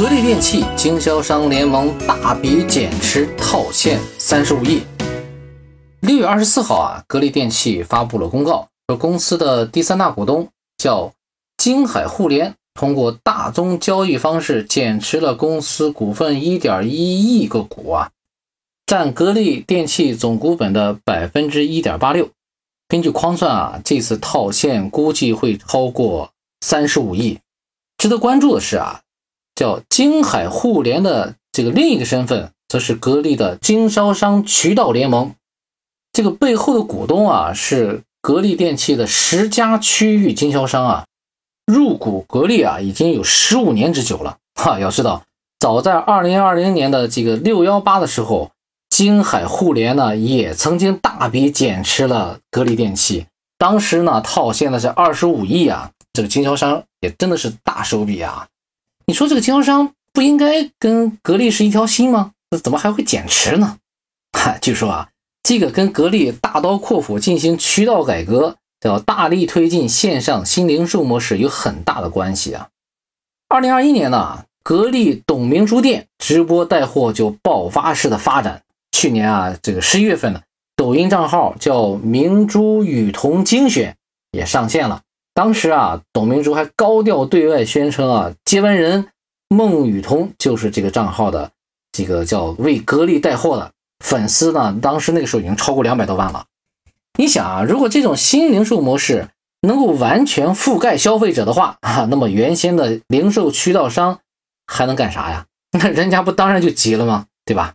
格力电器经销商联盟大笔减持套现三十五亿。六月二十四号啊，格力电器发布了公告，说公司的第三大股东叫金海互联，通过大宗交易方式减持了公司股份一点一亿个股啊，占格力电器总股本的百分之一点八六。根据框算啊，这次套现估计会超过三十五亿。值得关注的是啊，叫京海互联的这个另一个身份，则是格力的经销商渠道联盟。这个背后的股东啊，是格力电器的十家区域经销商啊。入股格力啊，已经有十五年之久了。哈，要知道，早在二零二零年的这个六幺八的时候。金海互联呢，也曾经大笔减持了格力电器，当时呢套现的是二十五亿啊，这个经销商也真的是大手笔啊！你说这个经销商不应该跟格力是一条心吗？那怎么还会减持呢？哈，据说啊，这个跟格力大刀阔斧进行渠道改革，叫大力推进线上新零售模式有很大的关系啊。二零二一年呢，格力董明珠店直播带货就爆发式的发展。去年啊，这个十一月份呢，抖音账号叫明珠雨桐精选也上线了。当时啊，董明珠还高调对外宣称啊，接班人孟雨桐就是这个账号的这个叫为格力带货的粉丝呢。当时那个时候已经超过两百多万了。你想啊，如果这种新零售模式能够完全覆盖消费者的话啊，那么原先的零售渠道商还能干啥呀？那人家不当然就急了吗？对吧？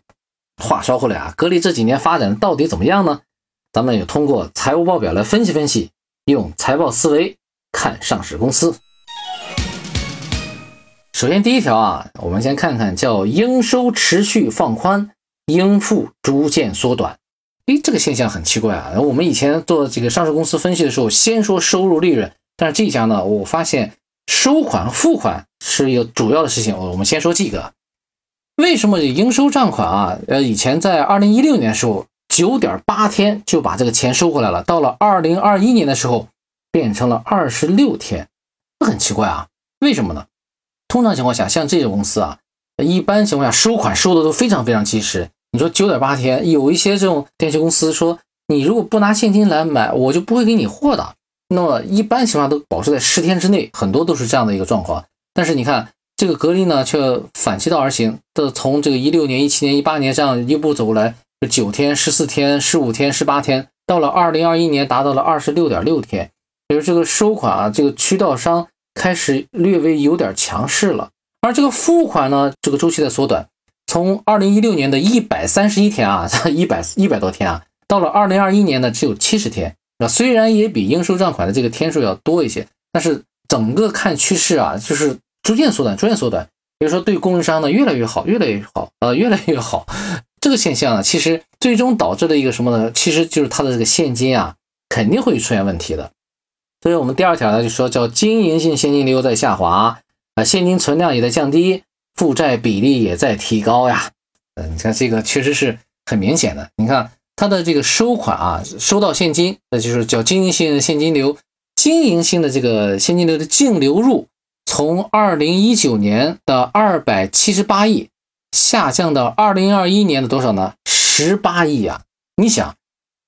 话说回来啊，格力这几年发展到底怎么样呢？咱们也通过财务报表来分析分析，用财报思维看上市公司。首先第一条啊，我们先看看叫应收持续放宽，应付逐渐缩短。诶，这个现象很奇怪啊。我们以前做这个上市公司分析的时候，先说收入利润，但是这家呢，我发现收款付款是一个主要的事情。我们先说这个。为什么应收账款啊？呃，以前在二零一六年的时候，九点八天就把这个钱收回来了。到了二零二一年的时候，变成了二十六天，这很奇怪啊？为什么呢？通常情况下，像这些公司啊，一般情况下收款收的都非常非常及时。你说九点八天，有一些这种电器公司说，你如果不拿现金来买，我就不会给你货的。那么一般情况都保持在十天之内，很多都是这样的一个状况。但是你看。这个格力呢，却反其道而行的，从这个一六年、一七年、一八年这样一步走过来，九天、十四天、十五天、十八天，到了二零二一年达到了二十六点六天，比如这个收款啊，这个渠道商开始略微有点强势了。而这个付款呢，这个周期在缩短，从二零一六年的一百三十一天啊，一百一百多天啊，到了二零二一年呢，只有七十天。那虽然也比应收账款的这个天数要多一些，但是整个看趋势啊，就是。逐渐缩短，逐渐缩短。比如说，对供应商呢越来越好，越来越好，呃，越来越好。这个现象呢，其实最终导致的一个什么呢？其实就是它的这个现金啊，肯定会出现问题的。所以我们第二条呢，就说叫经营性现金流在下滑，啊，现金存量也在降低，负债比例也在提高呀。嗯，你看这个确实是很明显的。你看它的这个收款啊，收到现金，那就是叫经营性现金流，经营性的这个现金流的净流入。从二零一九年的二百七十八亿下降到二零二一年的多少呢？十八亿啊！你想，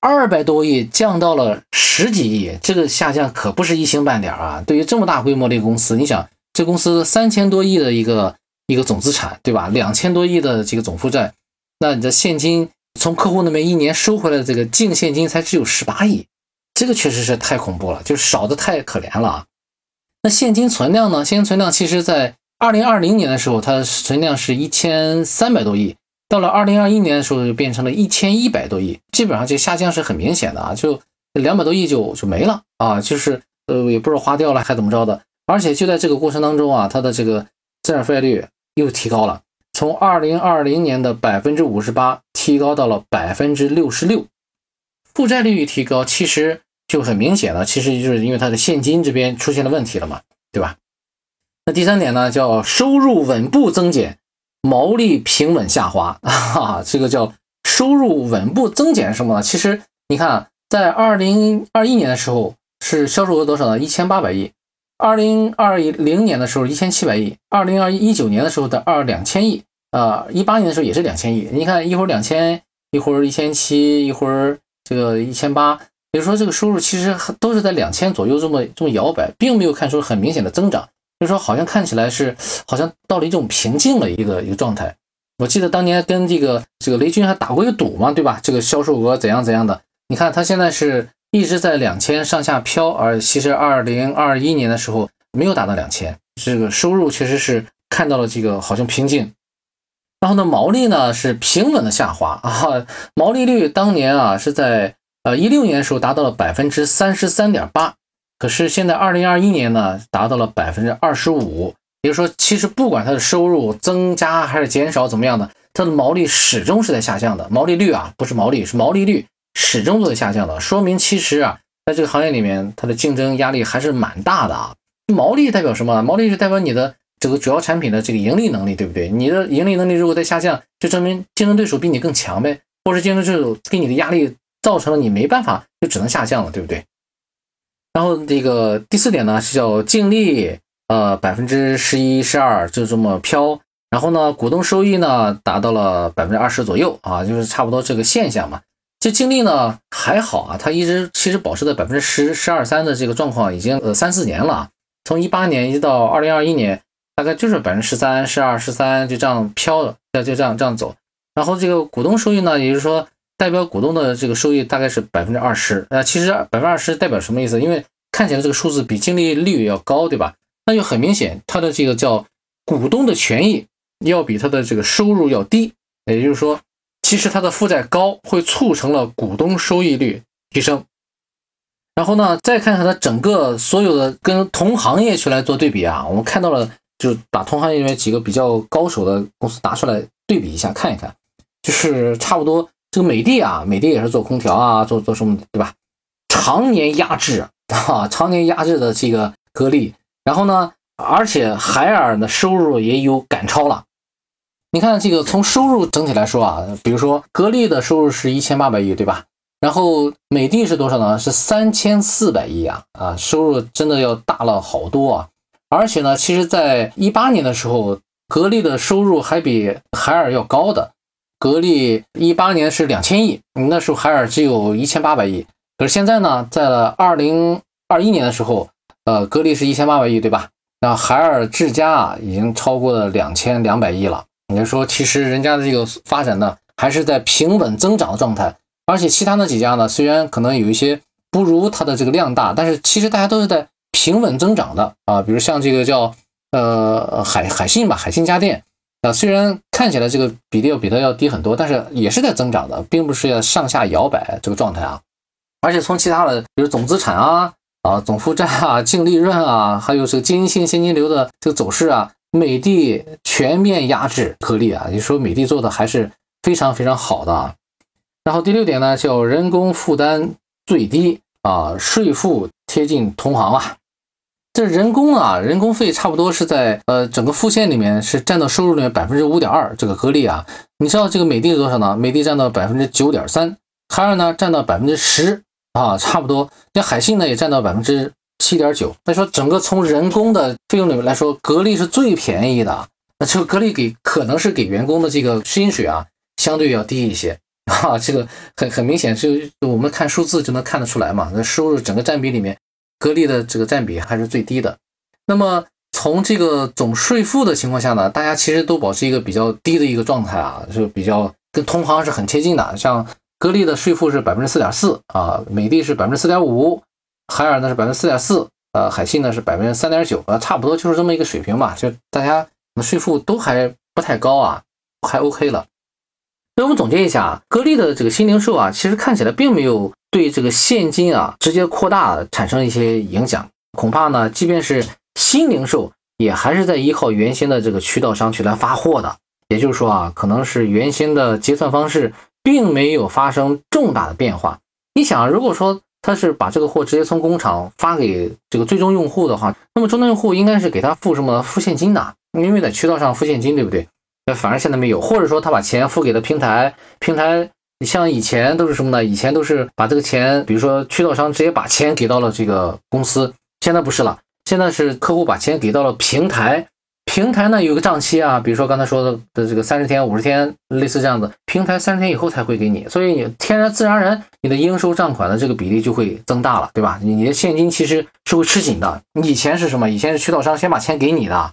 二百多亿降到了十几亿，这个下降可不是一星半点啊！对于这么大规模的一个公司，你想，这公司三千多亿的一个一个总资产，对吧？两千多亿的这个总负债，那你的现金从客户那边一年收回来的这个净现金才只有十八亿，这个确实是太恐怖了，就少的太可怜了啊！那现金存量呢？现金存量其实，在二零二零年的时候，它存量是一千三百多亿，到了二零二一年的时候，就变成了一千一百多亿，基本上这下降是很明显的啊，就两百多亿就就没了啊，就是呃，也不知道花掉了还怎么着的。而且就在这个过程当中啊，它的这个资产负债率又提高了，从二零二零年的百分之五十八提高到了百分之六十六，负债率一提高，其实。就很明显了，其实就是因为它的现金这边出现了问题了嘛，对吧？那第三点呢，叫收入稳步增减，毛利平稳下滑 啊，这个叫收入稳步增减什么呢？其实你看，在二零二一年的时候是销售额多少呢？一千八百亿，二零二零年的时候一千七百亿，二零二一九年的时候的二两千亿，呃，一八年的时候也是两千亿。你看一会儿两千，一会儿一千七，一会儿这个一千八，比如说这个收入其实都是在两千左右这么这么摇摆，并没有看出很明显的增长，就是说好像看起来是好像到了一种平静的一个一个状态。我记得当年跟这个这个雷军还打过一个赌嘛，对吧？这个销售额怎样怎样的？你看他现在是一直在两千上下飘，而其实二零二一年的时候没有达到两千，这个收入确实是看到了这个好像平静。然后呢，毛利呢是平稳的下滑啊，毛利率当年啊是在呃一六年的时候达到了百分之三十三点八，可是现在二零二一年呢达到了百分之二十五。也就是说，其实不管它的收入增加还是减少，怎么样的，它的毛利始终是在下降的。毛利率啊，不是毛利，是毛利率始终都在下降的。说明其实啊，在这个行业里面，它的竞争压力还是蛮大的啊。毛利代表什么？毛利是代表你的这个主要产品的这个盈利能力，对不对？你的盈利能力如果在下降，就证明竞争对手比你更强呗，或者竞争对手给你的压力造成了你没办法，就只能下降了，对不对？然后这个第四点呢，是叫净利。呃，百分之十一、十二就这么飘，然后呢，股东收益呢达到了百分之二十左右啊，就是差不多这个现象嘛。这净利呢还好啊，它一直其实保持在百分之十、十二三的这个状况，已经呃三四年了。从一八年一直到二零二一年，大概就是百分之十三、十二、十三就这样飘的，就就这样这样走。然后这个股东收益呢，也就是说代表股东的这个收益大概是百分之二十。那其实百分之二十代表什么意思？因为看起来这个数字比净利率要高，对吧？那就很明显，它的这个叫股东的权益要比它的这个收入要低，也就是说，其实它的负债高会促成了股东收益率提升。然后呢，再看看它整个所有的跟同行业去来做对比啊，我们看到了，就把同行业里面几个比较高手的公司拿出来对比一下，看一看，就是差不多这个美的啊，美的也是做空调啊，做做什么对吧？常年压制啊，常年压制的这个格力。然后呢，而且海尔的收入也有赶超了。你看这个从收入整体来说啊，比如说格力的收入是一千八百亿，对吧？然后美的是多少呢？是三千四百亿啊！啊，收入真的要大了好多啊！而且呢，其实在一八年的时候，格力的收入还比海尔要高的。格力一八年是两千亿，那时候海尔只有一千八百亿。可是现在呢，在了二零二一年的时候。呃，格力是一千八百亿，对吧？那海尔智家啊，已经超过了两千两百亿了。也就说，其实人家的这个发展呢，还是在平稳增长的状态。而且其他那几家呢，虽然可能有一些不如它的这个量大，但是其实大家都是在平稳增长的啊。比如像这个叫呃海海信吧，海信家电啊，虽然看起来这个比例要比它要低很多，但是也是在增长的，并不是要上下摇摆这个状态啊。而且从其他的，比如总资产啊。啊，总负债啊，净利润啊，还有这个经营性现金流的这个走势啊，美的全面压制格力啊，你说美的做的还是非常非常好的啊。然后第六点呢，叫人工负担最低啊，税负贴近同行啊。这人工啊，人工费差不多是在呃整个副线里面是占到收入里面百分之五点二。这个格力啊，你知道这个美的是多少呢？美的占到百分之九点三，海尔呢占到百分之十。啊，差不多，那海信呢也占到百分之七点九。那说整个从人工的费用里面来说，格力是最便宜的。那这个格力给可能是给员工的这个薪水啊，相对要低一些 啊。这个很很明显，就我们看数字就能看得出来嘛。那收入整个占比里面，格力的这个占比还是最低的。那么从这个总税负的情况下呢，大家其实都保持一个比较低的一个状态啊，就比较跟同行是很贴近的，像。格力的税负是百分之四点四啊，美的是百分之四点五，海尔呢是百分之四点四，呃，海信呢是百分之三点九，呃，差不多就是这么一个水平吧，就大家的税负都还不太高啊，还 OK 了。那我们总结一下啊，格力的这个新零售啊，其实看起来并没有对这个现金啊直接扩大产生一些影响，恐怕呢，即便是新零售，也还是在依靠原先的这个渠道商去来发货的，也就是说啊，可能是原先的结算方式。并没有发生重大的变化。你想，如果说他是把这个货直接从工厂发给这个最终用户的话，那么终端用户应该是给他付什么付现金的？因为在渠道上付现金，对不对？那反而现在没有，或者说他把钱付给了平台，平台你像以前都是什么呢？以前都是把这个钱，比如说渠道商直接把钱给到了这个公司，现在不是了，现在是客户把钱给到了平台，平台呢有个账期啊，比如说刚才说的的这个三十天、五十天，类似这样子，平台三十天以后才会给你，所以你天然自然而然你的应收账款的这个比例就会增大了，对吧？你的现金其实是会吃紧的。你以前是什么？以前是渠道商先把钱给你的，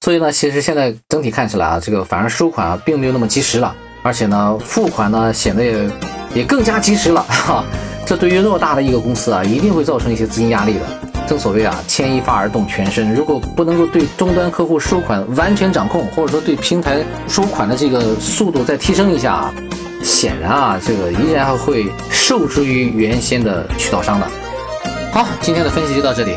所以呢，其实现在整体看起来啊，这个反而收款啊并没有那么及时了，而且呢，付款呢显得也也更加及时了哈。这对于偌大的一个公司啊，一定会造成一些资金压力的。正所谓啊，牵一发而动全身。如果不能够对终端客户收款完全掌控，或者说对平台收款的这个速度再提升一下啊，显然啊，这个依然会受制于原先的渠道商的。好，今天的分析就到这里。